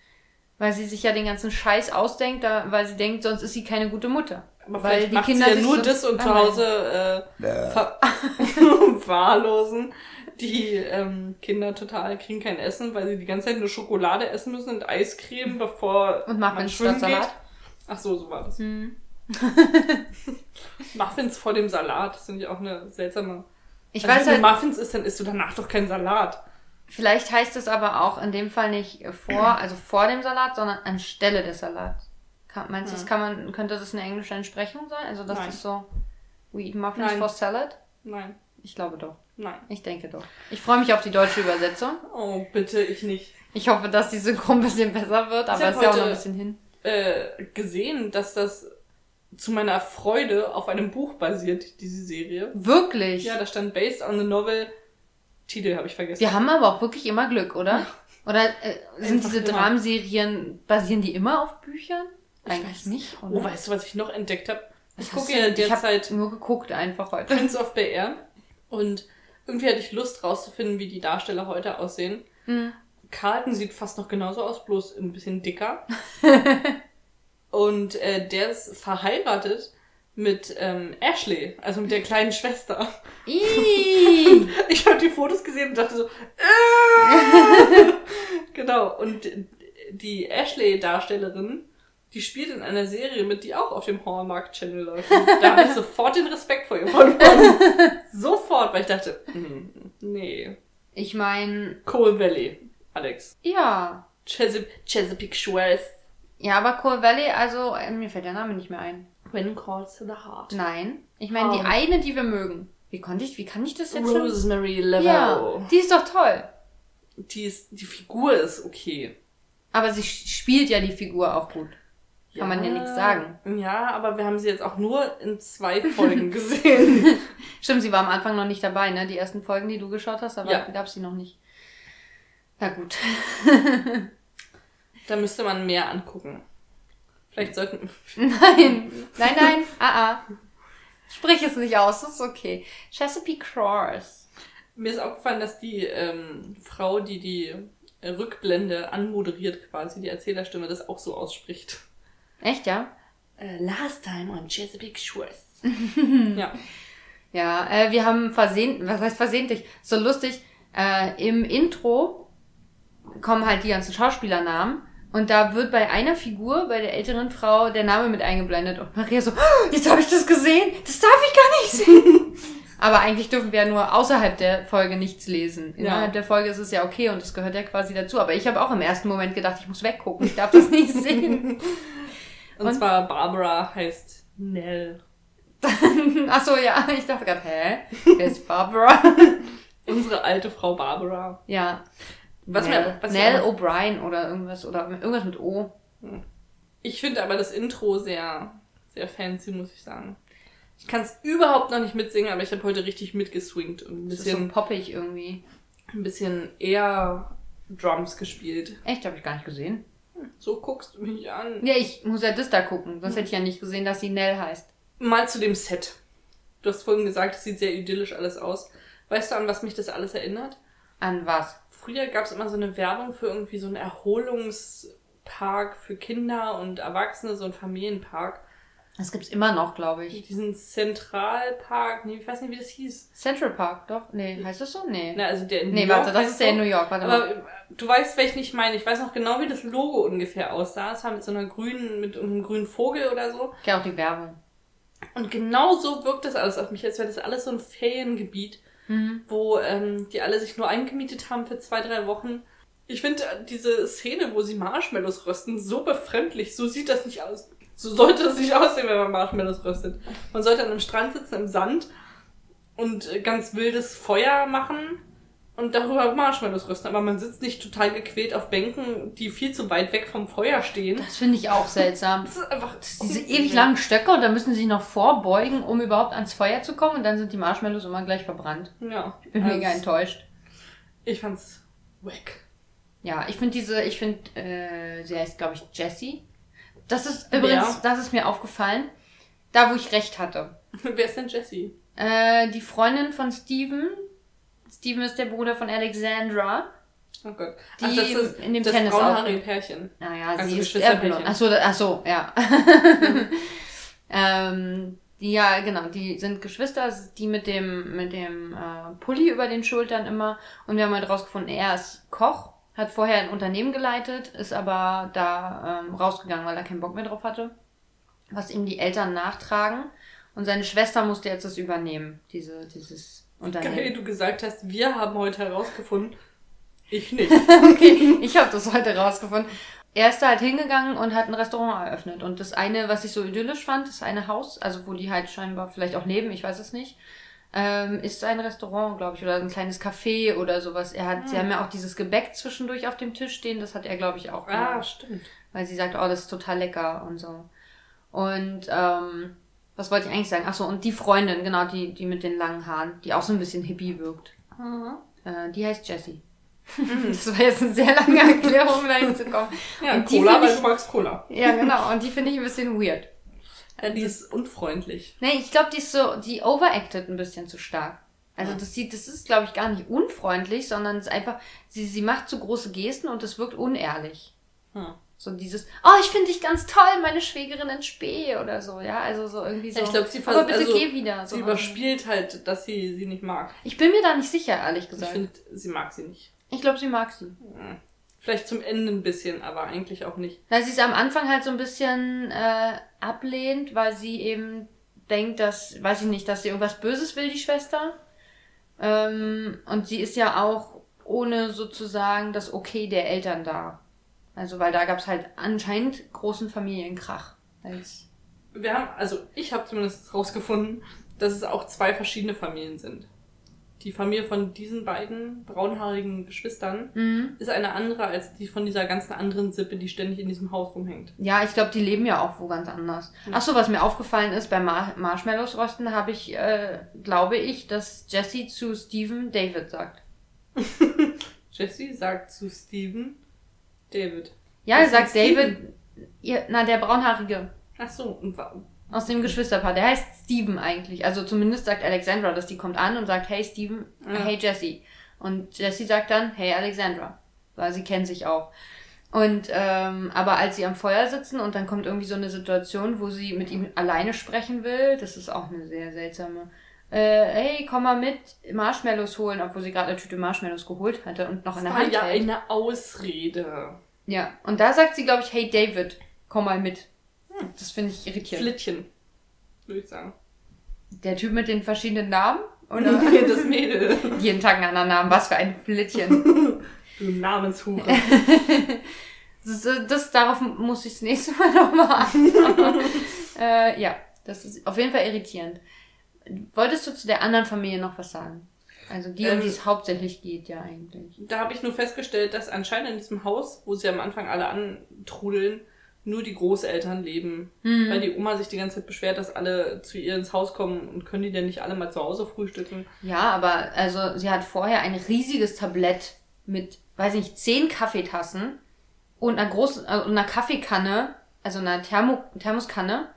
Weil sie sich ja den ganzen Scheiß ausdenkt, da, weil sie denkt, sonst ist sie keine gute Mutter. Aber weil die macht Kinder sie ja nur das und zu. Hause äh, ver verwahrlosen. Die ähm, Kinder total kriegen kein Essen, weil sie die ganze Zeit nur Schokolade essen müssen und Eiscreme, bevor Und man Muffins schwimmen statt geht. Salat. Ach so, so war das. Hm. Muffins vor dem Salat, das finde ich auch eine seltsame... Ich also weiß wenn halt, du Muffins isst, dann isst du danach doch keinen Salat. Vielleicht heißt es aber auch in dem Fall nicht vor, also vor dem Salat, sondern anstelle des Salats. Kann, meinst du, das kann man, könnte das eine englische Entsprechung sein? Also das Nein. ist so, we eat muffins Nein. for salad? Nein, Ich glaube doch. nein. Ich denke doch. Ich freue mich auf die deutsche Übersetzung. Oh, bitte, ich nicht. Ich hoffe, dass die Synchro ein bisschen besser wird, aber es ist ja auch noch ein bisschen hin. Äh, gesehen, dass das zu meiner Freude auf einem Buch basiert, diese Serie. Wirklich? Ja, da stand Based on the Novel. Titel habe ich vergessen. Wir haben aber auch wirklich immer Glück, oder? Oder äh, sind Einfach diese immer. Dramenserien, basieren die immer auf Büchern? Ich Eigentlich weiß nicht, oder? Oh, weißt du, was ich noch entdeckt habe? Ich gucke ja du- ich derzeit nur geguckt einfach heute. Prince of BR und irgendwie hatte ich Lust rauszufinden, wie die Darsteller heute aussehen. Mhm. Carlton sieht fast noch genauso aus, bloß ein bisschen dicker. und äh, der ist verheiratet mit ähm, Ashley, also mit der kleinen Schwester. Ich habe die Fotos gesehen und dachte so, äh! genau. Und die Ashley-Darstellerin, die spielt in einer Serie mit, die auch auf dem Hallmark Channel läuft. Und da habe ich sofort den Respekt vor ihr verloren. sofort, weil ich dachte, hm, nee. Ich meine, Coal Valley, Alex. ja. Chesapeake, Chesapeake Shores. Ja, aber Coal Valley, also, äh, mir fällt der Name nicht mehr ein. When calls to the heart. Nein. Ich meine, die Oh. eine, die wir mögen. Wie konnte ich, wie kann ich das jetzt schon? Rosemary Laveau. Ja, die ist doch toll. Die, ist, die Figur ist okay. Aber sie sch- spielt ja die Figur auch gut. Kann man ja nichts sagen. Ja, aber wir haben sie jetzt auch nur in zwei Folgen gesehen. Stimmt, sie war am Anfang noch nicht dabei, ne? Die ersten Folgen, die du geschaut hast, aber Ja. gab's sie noch nicht. Na gut. Da müsste man mehr angucken. Vielleicht sollten. Nein, nein, nein, ah, ah. Sprich es nicht aus, das ist okay. Chesapeake Shores. Mir ist aufgefallen, dass die ähm, Frau, die die Rückblende anmoderiert, quasi die Erzählerstimme, das auch so ausspricht. Echt, ja? Äh, last time on Chesapeake Shores. ja. Ja, äh, wir haben versehentlich, was heißt versehentlich? So lustig, äh, im Intro kommen halt die ganzen Schauspielernamen und da wird bei einer Figur, bei der älteren Frau, der Name mit eingeblendet und Maria so, "Oh, jetzt habe ich das gesehen, das darf ich gar nicht sehen. Aber eigentlich dürfen wir ja nur außerhalb der Folge nichts lesen. Innerhalb der Folge ist es ja okay und das gehört ja quasi dazu. Aber ich habe auch im ersten Moment gedacht, ich muss weggucken, ich darf das nicht sehen. Und, Und? zwar Barbara heißt Nell. Ach so, ja, ich dachte gerade, hä? Wer ist Barbara? Unsere alte Frau Barbara. ja, Was Nell, mir, was Nell O'Brien oder irgendwas oder irgendwas mit O. ich finde aber das Intro sehr, sehr fancy, muss ich sagen. Ich kann es überhaupt noch nicht mitsingen, aber ich habe heute richtig mitgeswingt und ein Das ist so bisschen, poppig irgendwie. ein bisschen eher Drums gespielt. Echt, habe ich gar nicht gesehen. So guckst du mich an. Ja, ich muss ja das da gucken. Sonst hätte ich ja nicht gesehen, dass sie Nell heißt. Mal zu dem Set. Du hast vorhin gesagt, es sieht sehr idyllisch alles aus. Weißt du, an was mich das alles erinnert? An was? Früher gab es immer so eine Werbung für irgendwie so einen Erholungspark für Kinder und Erwachsene, so einen Familienpark. Das gibt's immer noch, glaube ich. Diesen Zentralpark, nee, ich weiß nicht, wie das hieß. Central Park, doch? Nee, heißt das so? Nee. Na, also der in nee, New York warte, das ist der in. New York. Warte mal. Aber äh, du weißt, welchen ich meine. Ich weiß noch genau, wie das Logo ungefähr aussah. Es war mit so einer grünen, mit einem grünen Vogel oder so. Kenne auch die Werbung. Und genau so wirkt das alles auf mich, als wäre das alles so ein Feriengebiet, Mhm. wo ähm, die alle sich nur eingemietet haben für zwei, drei Wochen. Ich finde äh, diese Szene, wo sie Marshmallows rösten, so befremdlich. So sieht das nicht aus. So sollte das nicht aussehen, wenn man Marshmallows röstet. Man sollte an einem Strand sitzen im Sand und äh, ganz wildes Feuer machen und darüber Marshmallows rösten. Aber man sitzt nicht total gequält auf Bänken, die viel zu weit weg vom Feuer stehen. Das finde ich auch seltsam. Das ist einfach Diese ewig langen Stöcke und da müssen sie sich noch vorbeugen, um überhaupt ans Feuer zu kommen und dann sind die Marshmallows immer gleich verbrannt. Ja. Ich bin mega Also, enttäuscht. Ich fand's wack. Ja, ich finde diese, ich finde, äh, sie heißt, glaube ich, Jessie. Das ist übrigens, das ist mir aufgefallen, da wo ich recht hatte. Wer ist denn Jessie? Äh, die Freundin von Steven. Steven ist der Bruder von Alexandra. Oh Gott. Die in dem das Tennis braunhaarige Pärchen. Naja, Also sie ist eher blond. Achso, ach so, ja. ähm, die, ja, genau, die sind Geschwister, die mit dem, mit dem äh, Pulli über den Schultern immer. Und wir haben halt rausgefunden, er ist Koch, hat vorher ein Unternehmen geleitet, ist aber da ähm, rausgegangen, weil er keinen Bock mehr drauf hatte. Was ihm die Eltern nachtragen. Und seine Schwester musste jetzt das übernehmen, diese, dieses Unternehmen. Geil, du gesagt hast, wir haben heute herausgefunden, Ich nicht. okay, ich habe das heute rausgefunden. Er ist da halt hingegangen und hat ein Restaurant eröffnet. Und das eine, was ich so idyllisch fand, das eine Haus, also wo die halt scheinbar vielleicht auch leben, ich weiß es nicht, ähm, ist ein Restaurant, glaube ich, oder ein kleines Café oder sowas. Er hat, sie haben ja auch dieses Gebäck zwischendurch auf dem Tisch stehen, das hat er, glaube ich, auch Ah, gemacht. stimmt. Weil sie sagt, oh, das ist total lecker und so. Und ähm, was wollte ich eigentlich sagen? Ach so, und die Freundin, genau, die, die mit den langen Haaren, die auch so ein bisschen hippie wirkt. Äh, die heißt Jessie. das war jetzt eine sehr lange Erklärung, um da hinzukommen. Ja, Und Cola, weil ich- du magst Cola. Ja, genau. Und die finde ich ein bisschen weird. Ja, die ist unfreundlich. Nee, ich glaube, die ist so, die overacted ein bisschen zu stark. Also das sieht, das ist, glaube ich, gar nicht unfreundlich, sondern es ist einfach, sie, sie macht zu große Gesten und es wirkt unehrlich. Hm. So dieses, oh, ich finde dich ganz toll, meine Schwägerin in Spee oder so, ja, also so irgendwie so. Ja, ich glaube, sie aber vers- bitte also, geh wieder. So Sie überspielt halt, dass sie sie nicht mag. Ich bin mir da nicht sicher, ehrlich Ich gesagt. finde, sie mag sie nicht. Ich glaube, sie mag sie. Hm. Vielleicht zum Ende ein bisschen, aber eigentlich auch nicht. Na, sie ist am Anfang halt so ein bisschen äh, ablehnt, weil sie eben denkt, dass, weiß ich nicht, dass sie irgendwas Böses will, die Schwester. Ähm, und sie ist ja auch ohne sozusagen das Okay der Eltern da. Also, weil da gab's halt anscheinend großen Familienkrach. Wir haben, also ich habe zumindest rausgefunden, dass es auch zwei verschiedene Familien sind. Die Familie von diesen beiden braunhaarigen Geschwistern mhm. ist eine andere als die von dieser ganzen anderen Sippe, die ständig in diesem Haus rumhängt. Ja, ich glaube, die leben ja auch wo ganz anders. Ach so, was mir aufgefallen ist, beim Mar Marshmallows rösten habe ich, äh, glaube ich, dass Jesse zu Steven David sagt. Jesse sagt zu Steven, David. Ja, er sagt? David, ihr, na, der braunhaarige Ach so, und wa- aus dem Geschwisterpaar, der heißt Steven eigentlich. Also zumindest sagt Alexandra, dass die kommt an und sagt, hey Steven, Ja. hey Jesse. Und Jesse sagt dann, hey Alexandra. Weil sie kennen sich auch. Und, ähm, aber als sie am Feuer sitzen und dann kommt irgendwie so eine Situation, wo sie mit ihm alleine sprechen will, das ist auch eine sehr seltsame. Äh, hey, komm mal mit Marshmallows holen, obwohl sie gerade eine Tüte Marshmallows geholt hatte und noch in das der war Hand ja hält. eine Ausrede. Ja, und da sagt sie, glaube ich, hey David, komm mal mit. Das finde ich irritierend. Flittchen, würde ich sagen. Der Typ mit den verschiedenen Namen? Oder Oder das Mädel. jeden Tag einen anderen Namen? Was für ein Flittchen. Du Namenshure. Das, das, darauf muss ich das nächste Mal nochmal anschauen. äh, ja, das ist auf jeden Fall irritierend. Wolltest du zu der anderen Familie noch was sagen? Also die, um Ähm, die es hauptsächlich geht, ja eigentlich. Da habe ich nur festgestellt, dass anscheinend in diesem Haus, wo sie am Anfang alle antrudeln, nur die Großeltern leben. Mhm. Weil die Oma sich die ganze Zeit beschwert, dass alle zu ihr ins Haus kommen und können die denn nicht alle mal zu Hause frühstücken. Ja, aber also sie hat vorher ein riesiges Tablett mit, weiß nicht, zehn Kaffeetassen und einer großen, äh, und einer Kaffeekanne, also einer Thermo, Thermoskanne,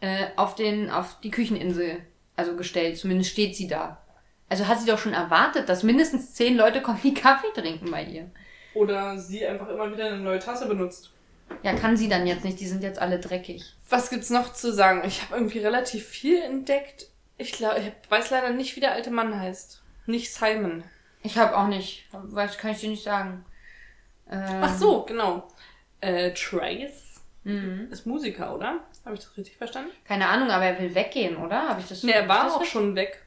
äh, auf den, auf die Kücheninsel, also gestellt. Zumindest steht sie da. Also hat sie doch schon erwartet, dass mindestens zehn Leute kommen, die Kaffee trinken bei ihr. Oder sie einfach immer wieder eine neue Tasse benutzt. Ja, kann sie dann jetzt nicht, die sind jetzt alle dreckig. Was gibt's noch zu sagen? Ich habe irgendwie relativ viel entdeckt. Ich glaube, ich weiß leider nicht, wie der alte Mann heißt. Nicht Simon. Ich habe auch nicht, weiß, kann ich dir nicht sagen. Ähm, Ach so, genau. Äh, Trace Mhm. ist Musiker, oder? Habe ich das richtig verstanden? Keine Ahnung, aber er will weggehen, oder? Habe ich das Nee, er war auch richtig- schon weg.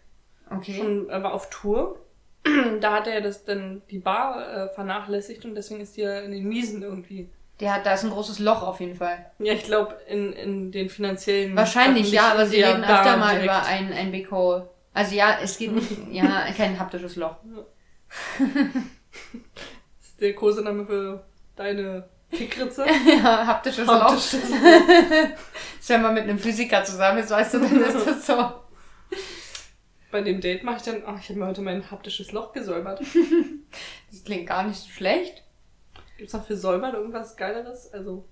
Okay. Schon, er war auf Tour. da hat er das dann die Bar äh, vernachlässigt und deswegen ist die ja in den Miesen irgendwie. Der hat, da ist ein großes Loch auf jeden Fall. Ja, ich glaube in, in den finanziellen. Wahrscheinlich, ja, aber sie reden öfter mal direkt. über ein, ein Big Hole. Also ja, es geht nicht, ja, kein haptisches Loch. Das ist der Kosename für deine Fickritze. ja, haptisches Loch. Haptisches Das, wenn man mit einem Physiker zusammen ist, weißt du, dann ist das so. Bei dem Date mache ich dann, ach, ich habe mir heute mein haptisches Loch gesäubert. Das klingt gar nicht so schlecht. Gibt's noch für säubern irgendwas Geileres? Also,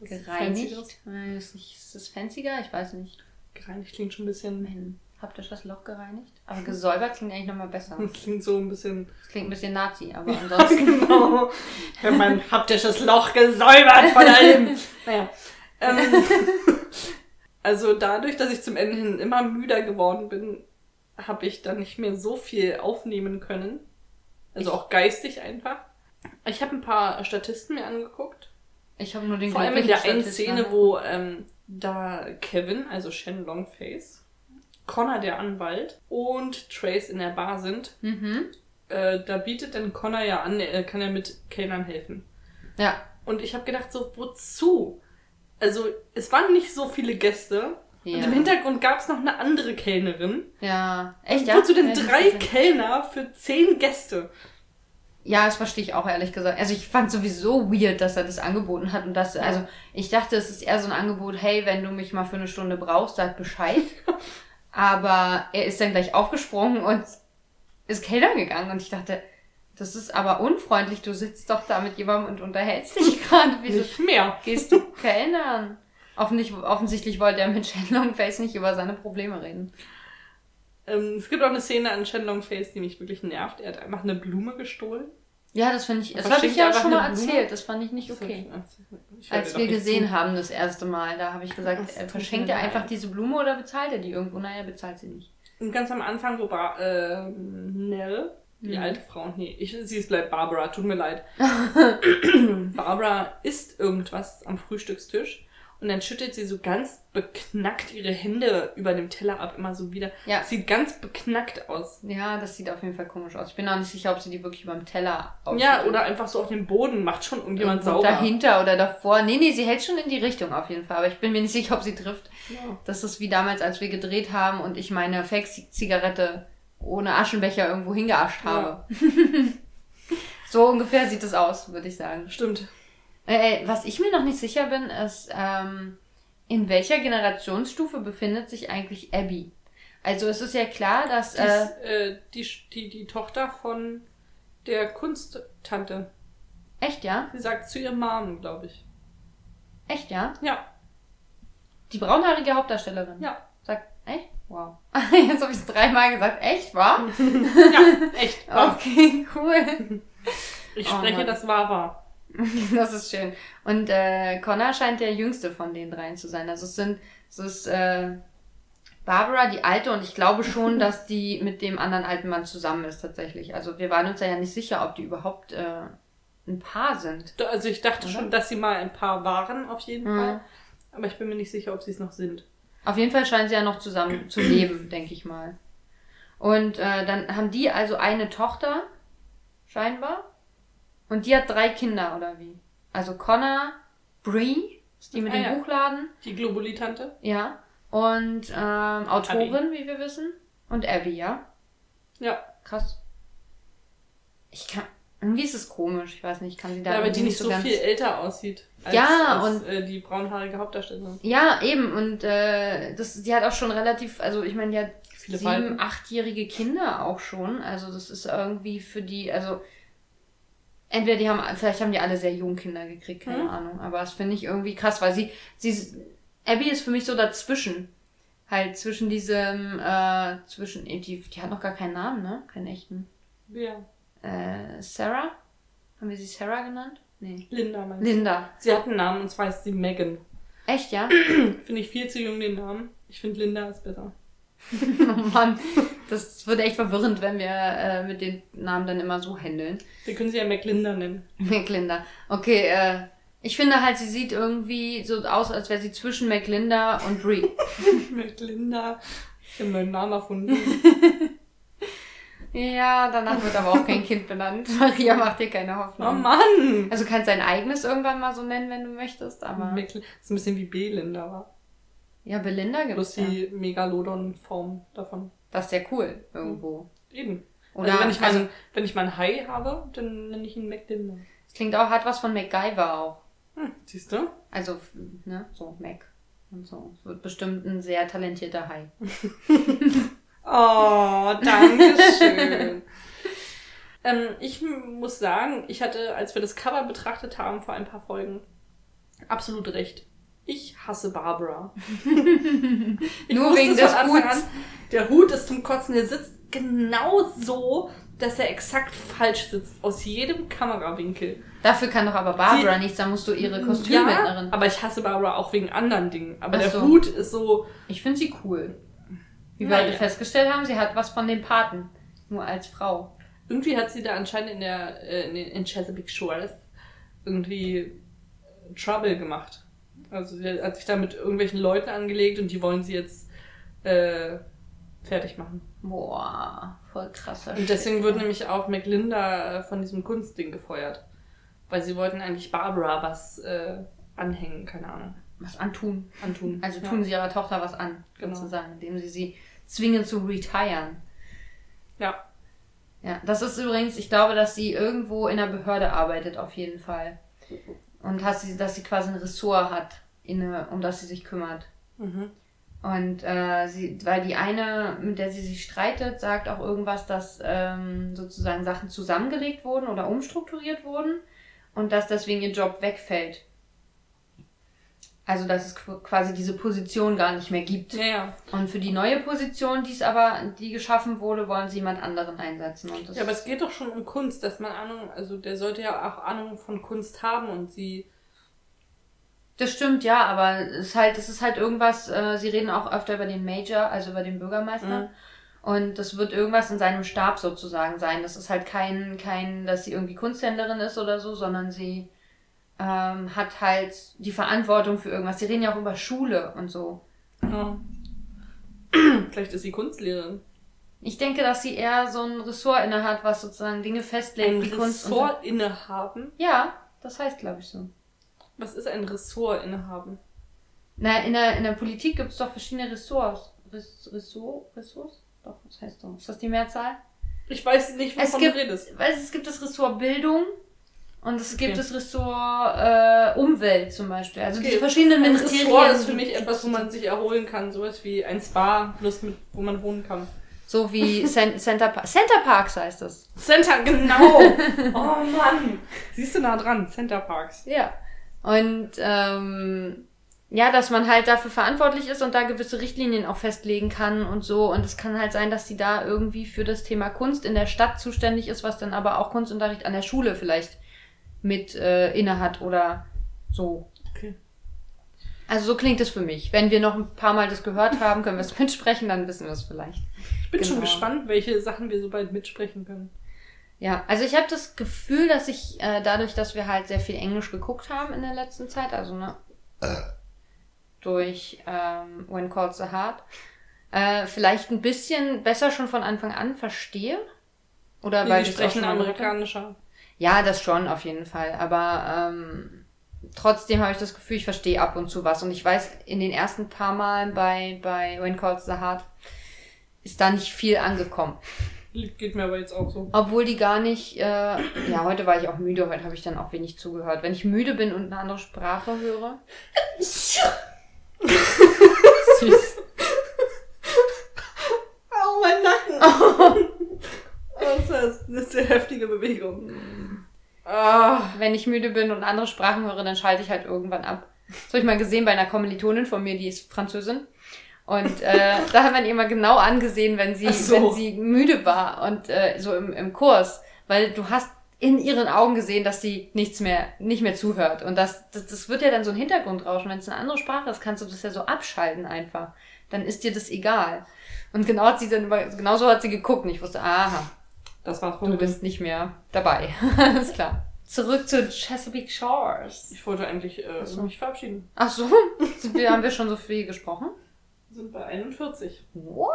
Gereinigt. Äh, Ist, ist das fancier? Ich weiß nicht. Gereinigt klingt schon ein bisschen, Ein haptisches Loch gereinigt. Aber gesäubert klingt eigentlich nochmal besser. das klingt so ein bisschen, Das klingt ein bisschen Nazi, aber ansonsten. genau. Ich habe mein haptisches Loch gesäubert von allem. naja. Ähm, also dadurch, dass ich zum Ende hin immer müder geworden bin, habe ich dann nicht mehr so viel aufnehmen können. Also auch geistig einfach. Ich habe ein paar Statisten mir angeguckt. Ich habe nur den Vor allem in der einen Szene, wo ähm, da Kevin, also Shen Longface, Connor der Anwalt und Trace in der Bar sind. Mhm. äh, da bietet dann Connor ja an, er kann ja mit Kellnern helfen. Ja. Und ich habe gedacht, so, wozu? Also, es waren nicht so viele Gäste. Ja. Und im Hintergrund gab es noch eine andere Kellnerin. Ja. Echt, ja? Wozu denn drei Kellner für zehn Gäste? Ja, das verstehe ich auch ehrlich gesagt. Also ich fand sowieso weird, dass er das angeboten hat und das, also ich dachte, es ist eher so ein Angebot, hey, wenn du mich mal für eine Stunde brauchst, sag Bescheid. aber er ist dann gleich aufgesprungen und ist Kellner gegangen und ich dachte, das ist aber unfreundlich, du sitzt doch da mit jemandem und unterhältst dich gerade. Wieso Nicht mehr. gehst du Kellnern? Offensichtlich, offensichtlich wollte er mit Shenlong Face nicht über seine Probleme reden. Ähm, es gibt auch eine Szene an Shenlong Face, die mich wirklich nervt. Er hat einfach eine Blume gestohlen. Ja, das finde ich, das habe ich ja schon mal erzählt, das fand ich nicht okay. Ich Als wir gesehen zu. haben das erste Mal, da habe ich gesagt, Das äh, verschenkt er einfach diese Blume oder bezahlt er die irgendwo? Naja, bezahlt sie nicht. Und ganz am Anfang, wo Bar äh, Nell, die Mhm. alte Frau, nee, ich, sie ist bleibt Barbara, tut mir leid. Barbara isst irgendwas am Frühstückstisch und dann schüttet sie so ganz beknackt ihre Hände über dem Teller ab, immer so wieder. Ja. Sieht ganz beknackt aus. Ja, das sieht auf jeden Fall komisch aus. Ich bin auch nicht sicher, ob sie die wirklich beim Teller Ja, oder einfach so auf dem Boden, macht schon irgendjemand Irgendwo sauber. dahinter oder davor. Nee, nee, sie hält schon in die Richtung auf jeden Fall, aber ich bin mir nicht sicher, ob sie trifft. Ja. Das ist wie damals, als wir gedreht haben und ich meine Fake-Zigarette ohne Aschenbecher irgendwo hingeascht habe. so ungefähr sieht es aus, würde ich sagen. Stimmt. Äh, was ich mir noch nicht sicher bin, ist, ähm, in welcher Generationsstufe befindet sich eigentlich Abby? Also es ist ja klar, dass... Die, Äh, ist, äh, die, die, die Tochter von der Kunsttante. echt, ja? Sie sagt zu ihrem Mom, glaube ich. Echt, ja? Ja, Die braunhaarige Hauptdarstellerin. ja. Sagt, echt? Wow. Jetzt habe ich es dreimal gesagt. Echt, wahr? Ja, echt. wahr. Okay, cool. Ich Oh spreche, Mann. das war wahr. Das ist schön. Und äh, Connor scheint der jüngste von den dreien zu sein. Also es sind, es ist äh, Barbara, die alte, und ich glaube schon, dass die mit dem anderen alten Mann zusammen ist tatsächlich. Also wir waren uns ja nicht sicher, ob die überhaupt äh, ein Paar sind. Also ich dachte Oder? schon, dass sie mal ein Paar waren, auf jeden Mhm. Fall. Aber ich bin mir nicht sicher, ob sie es noch sind. Auf jeden Fall scheinen sie ja noch zusammen zu leben, denke ich mal. Und äh, dann haben die also eine Tochter, scheinbar. Und die hat drei Kinder, oder wie? Also Connor, Bree, ist die mit Ah, dem ja. Buchladen, Die Globuli-Tante? ja. Und ähm, Autorin, wie wir wissen. Und Abby, ja. Ja. Krass. Ich kann. Irgendwie ist es komisch, ich weiß nicht, ich kann sie da ja, aber die nicht so ganz- viel älter aussieht. Als, Ja, als, und- äh, die braunhaarige Hauptdarstellerin. Ja, eben. Und äh, das, die hat auch schon relativ, also ich meine, die hat Viele sieben, Falten. achtjährige Kinder auch schon. Also das ist irgendwie für die, also entweder die haben, vielleicht haben die alle sehr jung Kinder gekriegt, keine Mhm. Ahnung. Aber das finde ich irgendwie krass, weil sie, sie, Abby ist für mich so dazwischen. Halt zwischen diesem, äh, zwischen, die, die hat noch gar keinen Namen, ne? Keinen echten. Ja. Äh, Sarah? Haben wir sie Sarah genannt? Nee. Linda meinst du? Linda. Sie hat einen Namen und zwar heißt sie Megan. Echt, ja? Finde ich viel zu jung den Namen. Ich finde Linda ist besser. Oh Mann, das wird echt verwirrend, wenn wir äh, mit den Namen dann immer so handeln. Wir können sie ja McLinda nennen. McLinda. Okay, äh, ich finde halt, sie sieht irgendwie so aus, als wäre sie zwischen McLinda und Brie. McLinda. Ich habe einen neuen Namen erfunden. ja, danach wird aber auch kein Kind benannt. Maria macht dir keine Oh Hoffnung. Mann! Also kannst dein eigenes irgendwann mal so nennen, wenn du möchtest, aber. Das ist ein bisschen wie Belinda war. Ja, Belinda Bloß gibt's ja. die Megalodon-Form davon. Das ist ja cool, irgendwo. Eben. Oder, also wenn ich, mal, also, wenn ich mal ein Hai habe, dann nenne ich ihn McLinda. es klingt auch, hat was von MacGyver auch. Hm, siehst du? Also, ne, so Mac und so. Es wird bestimmt ein sehr talentierter Hai. Oh, danke schön. ähm, ich muss sagen, ich hatte, als wir das Cover betrachtet haben vor ein paar Folgen, absolut recht. Ich hasse Barbara. ich Nur wegen es des Huts. Der Hut ist zum Kotzen. Der sitzt genau so, dass er exakt falsch sitzt. Aus jedem Kamerawinkel. Dafür kann doch aber Barbara nichts, da musst du ihre Ja, Kostümbildnerin. aber ich hasse Barbara auch wegen anderen Dingen. Aber Ach der so. Hut ist so, Ich finde sie cool. Wie wir heute festgestellt haben, sie hat was von den Paten. Nur als Frau. Irgendwie hat sie da anscheinend in der äh, in, in Chesapeake Shores irgendwie äh, Trouble gemacht. Also sie hat sich da mit irgendwelchen Leuten angelegt und die wollen sie jetzt äh, fertig machen. Boah, voll krasser Und deswegen wurde nämlich auch McLinda äh, von diesem Kunstding gefeuert. Weil sie wollten eigentlich Barbara was äh, anhängen, keine Ahnung. was antun. Antun. Also Ja. tun sie ihrer Tochter was an, Genau. sozusagen, indem sie sie zwingen zu retiren. Ja. Ja, das ist übrigens, ich glaube, dass sie irgendwo in einer Behörde arbeitet, auf jeden Fall. Und dass sie, dass sie quasi ein Ressort hat, inne, um das sie sich kümmert. Mhm. Und äh, sie, weil die eine, mit der sie sich streitet, sagt auch irgendwas, dass ähm, sozusagen Sachen zusammengelegt wurden oder umstrukturiert wurden und dass deswegen ihr Job wegfällt. Also dass es qu- quasi diese Position gar nicht mehr gibt. Ja, ja. Und für die neue Position, die es aber, die geschaffen wurde, wollen sie jemand anderen einsetzen. Ja, aber es geht doch schon um Kunst, dass man Ahnung, also der sollte ja auch Ahnung von Kunst haben und sie. Das stimmt, ja, aber es ist halt, es ist halt irgendwas, äh, sie reden auch öfter über den Major, also über den Bürgermeister. Mhm. Und das wird irgendwas in seinem Stab sozusagen sein. Das ist halt kein, kein, dass sie irgendwie Kunsthändlerin ist oder so, sondern sie ähm, hat halt die Verantwortung für irgendwas. Sie reden ja auch über Schule und so. Ja. Vielleicht ist sie Kunstlehrerin. Ich denke, dass sie eher so ein Ressort inne hat, was sozusagen Dinge festlegt, Ein wie Kunst und Ressort innehaben. Ja, das heißt, glaube ich, so. Was ist ein Ressort innehaben? Na, in der, in der Politik gibt es doch verschiedene Ressorts. Res, Ressort? Ressorts? Doch, das heißt so. Ist das die Mehrzahl? Ich weiß nicht, Es wovon gibt- du redest. Weil es gibt das Ressort Bildung und es gibt Okay. das Ressort äh, Umwelt zum Beispiel. Also Okay. diese verschiedenen Ein Ministerien. Ressort ist für mich etwas, wo man sich erholen kann. Sowas wie ein Spa, bloß mit, wo man wohnen kann. So wie Cen Center, Center Parks heißt das. Center, genau! oh Mann! Siehst du nah dran, Center Parks. Ja. Und ähm, ja, dass man halt dafür verantwortlich ist und da gewisse Richtlinien auch festlegen kann und so. Und es kann halt sein, dass sie da irgendwie für das Thema Kunst in der Stadt zuständig ist, was dann aber auch Kunstunterricht an der Schule vielleicht mit äh, inne hat oder so. Okay. Also so klingt es für mich. Wenn wir noch ein paar Mal das gehört haben, können wir es mitsprechen, dann wissen wir es vielleicht. Ich bin schon Genau. gespannt, welche Sachen wir so bald mitsprechen können. Ja, also ich habe das Gefühl, dass ich äh, dadurch, dass wir halt sehr viel Englisch geguckt haben in der letzten Zeit, also ne, durch ähm, When Calls the Heart, äh, vielleicht ein bisschen besser schon von Anfang an verstehe. Oder Nee, weil auch sprechen schon amerikanischer. Ja, das schon auf jeden Fall. Aber ähm, trotzdem habe ich das Gefühl, ich verstehe ab und zu was. Und ich weiß, in den ersten paar Malen bei, bei When Calls the Heart ist da nicht viel angekommen. Geht mir aber jetzt auch so. Obwohl die gar nicht, äh, ja, heute war ich auch müde, heute habe ich dann auch wenig zugehört. Wenn ich müde bin und eine andere Sprache höre. Süß. Au, mein Nacken! das ist eine sehr heftige Bewegung. Ah, Wenn ich müde bin und andere Sprachen höre, dann schalte ich halt irgendwann ab. Das habe ich mal gesehen bei einer Kommilitonin von mir, die ist Französin. Und äh, da hat man ihr mal genau angesehen, wenn sie, so. wenn sie müde war und äh, so im, im Kurs. Weil du hast in ihren Augen gesehen, dass sie nichts mehr, nicht mehr zuhört. Und das, das, das wird ja dann so ein Hintergrundrauschen. Wenn es eine andere Sprache ist, kannst du das ja so abschalten einfach. Dann ist dir das egal. Und genau hat sie dann, genau so hat sie geguckt und ich wusste, aha, das war's du bist nicht mehr dabei. Alles klar. Zurück zu Chesapeake Shores. Ich wollte eigentlich äh, so. mich verabschieden. Ach so, wir, haben wir schon so viel gesprochen? Wir sind bei 41. What?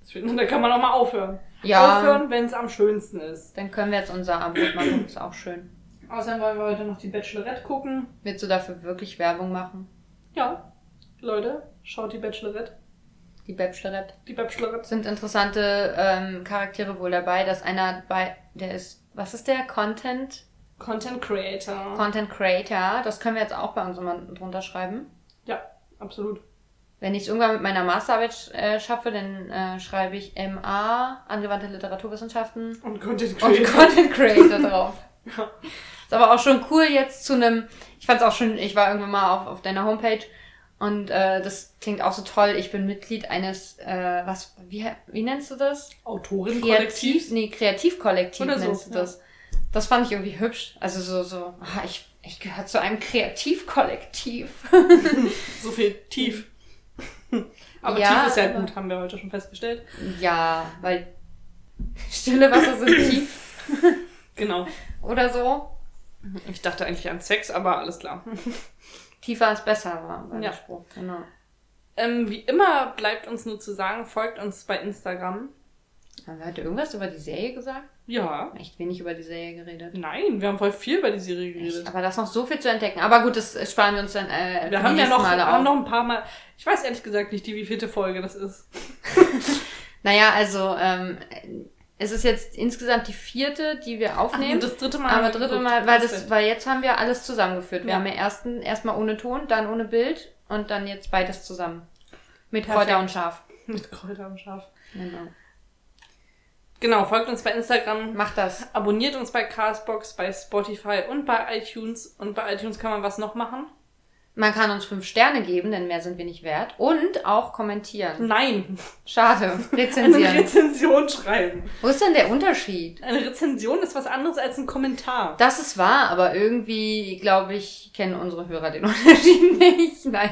Deswegen, da kann man auch mal aufhören. Ja, Aufhören, wenn es am schönsten ist. dann können wir jetzt unser Abend machen. Ist auch schön. Außerdem wollen wir heute noch die Bachelorette gucken. Willst du dafür wirklich Werbung machen? Ja, Leute, schaut die Bachelorette. Die Bachelorette. Die Bachelorette. Sind interessante ähm, Charaktere wohl dabei, dass einer bei, der ist, was ist der? Content? Content Creator. Content Creator. Das können wir jetzt auch bei uns immer drunter schreiben. ja, absolut. Wenn ich es irgendwann mit meiner Masterarbeit äh, schaffe, dann äh, schreibe ich MA, angewandte Literaturwissenschaften Und Content und Creator. Content Creator drauf. Ja. Ist aber auch schon cool jetzt zu einem, ich fand's auch schon, ich war irgendwann mal auf, auf deiner Homepage und äh, das klingt auch so toll. Ich bin Mitglied eines, äh, was, wie, wie nennst du das? Autorenkollektiv. nee, Kreativkollektiv Oder so, nennst du ja. das. Das fand ich irgendwie hübsch. Also so, so, ah, ich, ich gehöre zu einem Kreativkollektiv. So viel tief. Aber Ja, tief ist ja gut, haben wir heute schon festgestellt. ja, weil stille Wasser sind tief Genau. oder so. Ich dachte eigentlich an Sex, aber alles klar. Tiefer ist besser, war, Ja. Spruch. Genau. Ähm, wie immer bleibt uns nur zu sagen, folgt uns bei Instagram. Haben wir heute irgendwas über die Serie gesagt? Ja. Echt wenig über die Serie geredet. Nein, wir haben voll viel über die Serie geredet. Echt? Aber da ist noch so viel zu entdecken. Aber gut, das sparen wir uns dann äh, Wir haben ja noch, haben noch ein paar Mal. Ich weiß ehrlich gesagt nicht, die wievielte Folge das ist. Naja, also ähm, es ist jetzt insgesamt die vierte, die wir aufnehmen. Und das dritte Mal. aber dritte. Mal, weil, Das weil jetzt haben wir alles zusammengeführt. Wir Ja. haben ja ersten, erstmal ohne Ton, dann ohne Bild und dann jetzt beides zusammen. Mit Perfekt. Kräuter und Schaf. Mit Kräuter am Schaf. Genau. Genau, folgt uns bei Instagram. Mach das. Abonniert uns bei Castbox, bei Spotify und bei iTunes. Und bei iTunes kann man was noch machen? Man kann uns fünf Sterne geben, denn mehr sind wir nicht wert. Und auch kommentieren. Nein. Schade. Eine Rezensieren. Rezension schreiben. Wo ist denn der Unterschied? Eine Rezension ist was anderes als ein Kommentar. Das ist wahr, aber irgendwie, glaube ich, kennen unsere Hörer den Unterschied nicht. Nein.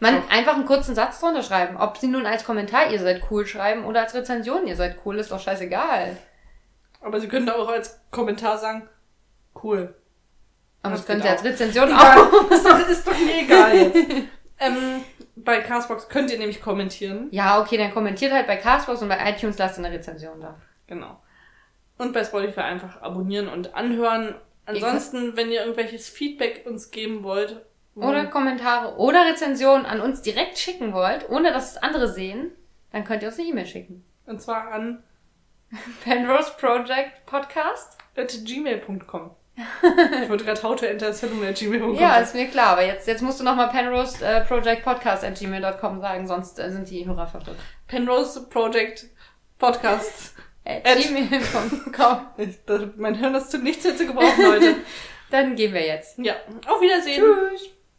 Man Doch. einfach einen kurzen Satz drunter schreiben. Ob sie nun als Kommentar, ihr seid cool schreiben oder als Rezension, ihr seid cool, ist doch scheißegal. Aber Sie können auch als Kommentar sagen, cool. Aber Das das können geht sie als. Rezension auch. ist, doch, ist doch mir egal jetzt. ähm, bei Castbox könnt ihr nämlich kommentieren. Ja, okay, dann kommentiert halt bei Castbox und bei iTunes lasst eine Rezension da. Genau. Und bei Spotify einfach abonnieren und anhören. Ansonsten, wenn ihr irgendwelches Feedback uns geben wollt. Oder Kommentare oder Rezensionen an uns direkt schicken wollt, ohne dass es andere sehen, dann könnt ihr uns eine E-Mail schicken. Und zwar an Penrose Project Podcast? at gmail.com. ich wollte gerade how to enter Salon at gmail.com. Ja, ist mir klar, aber jetzt, jetzt musst du nochmal Penrose äh, Project Podcast at gmail.com sagen, sonst äh, sind die Hörer verwirrt. Penrose Project Podcast. At, At- gmail.com. Mein Hirn ist zu nichts mehr zu gebrauchen, Leute. Dann gehen wir jetzt. ja, auf Wiedersehen. Tschüss.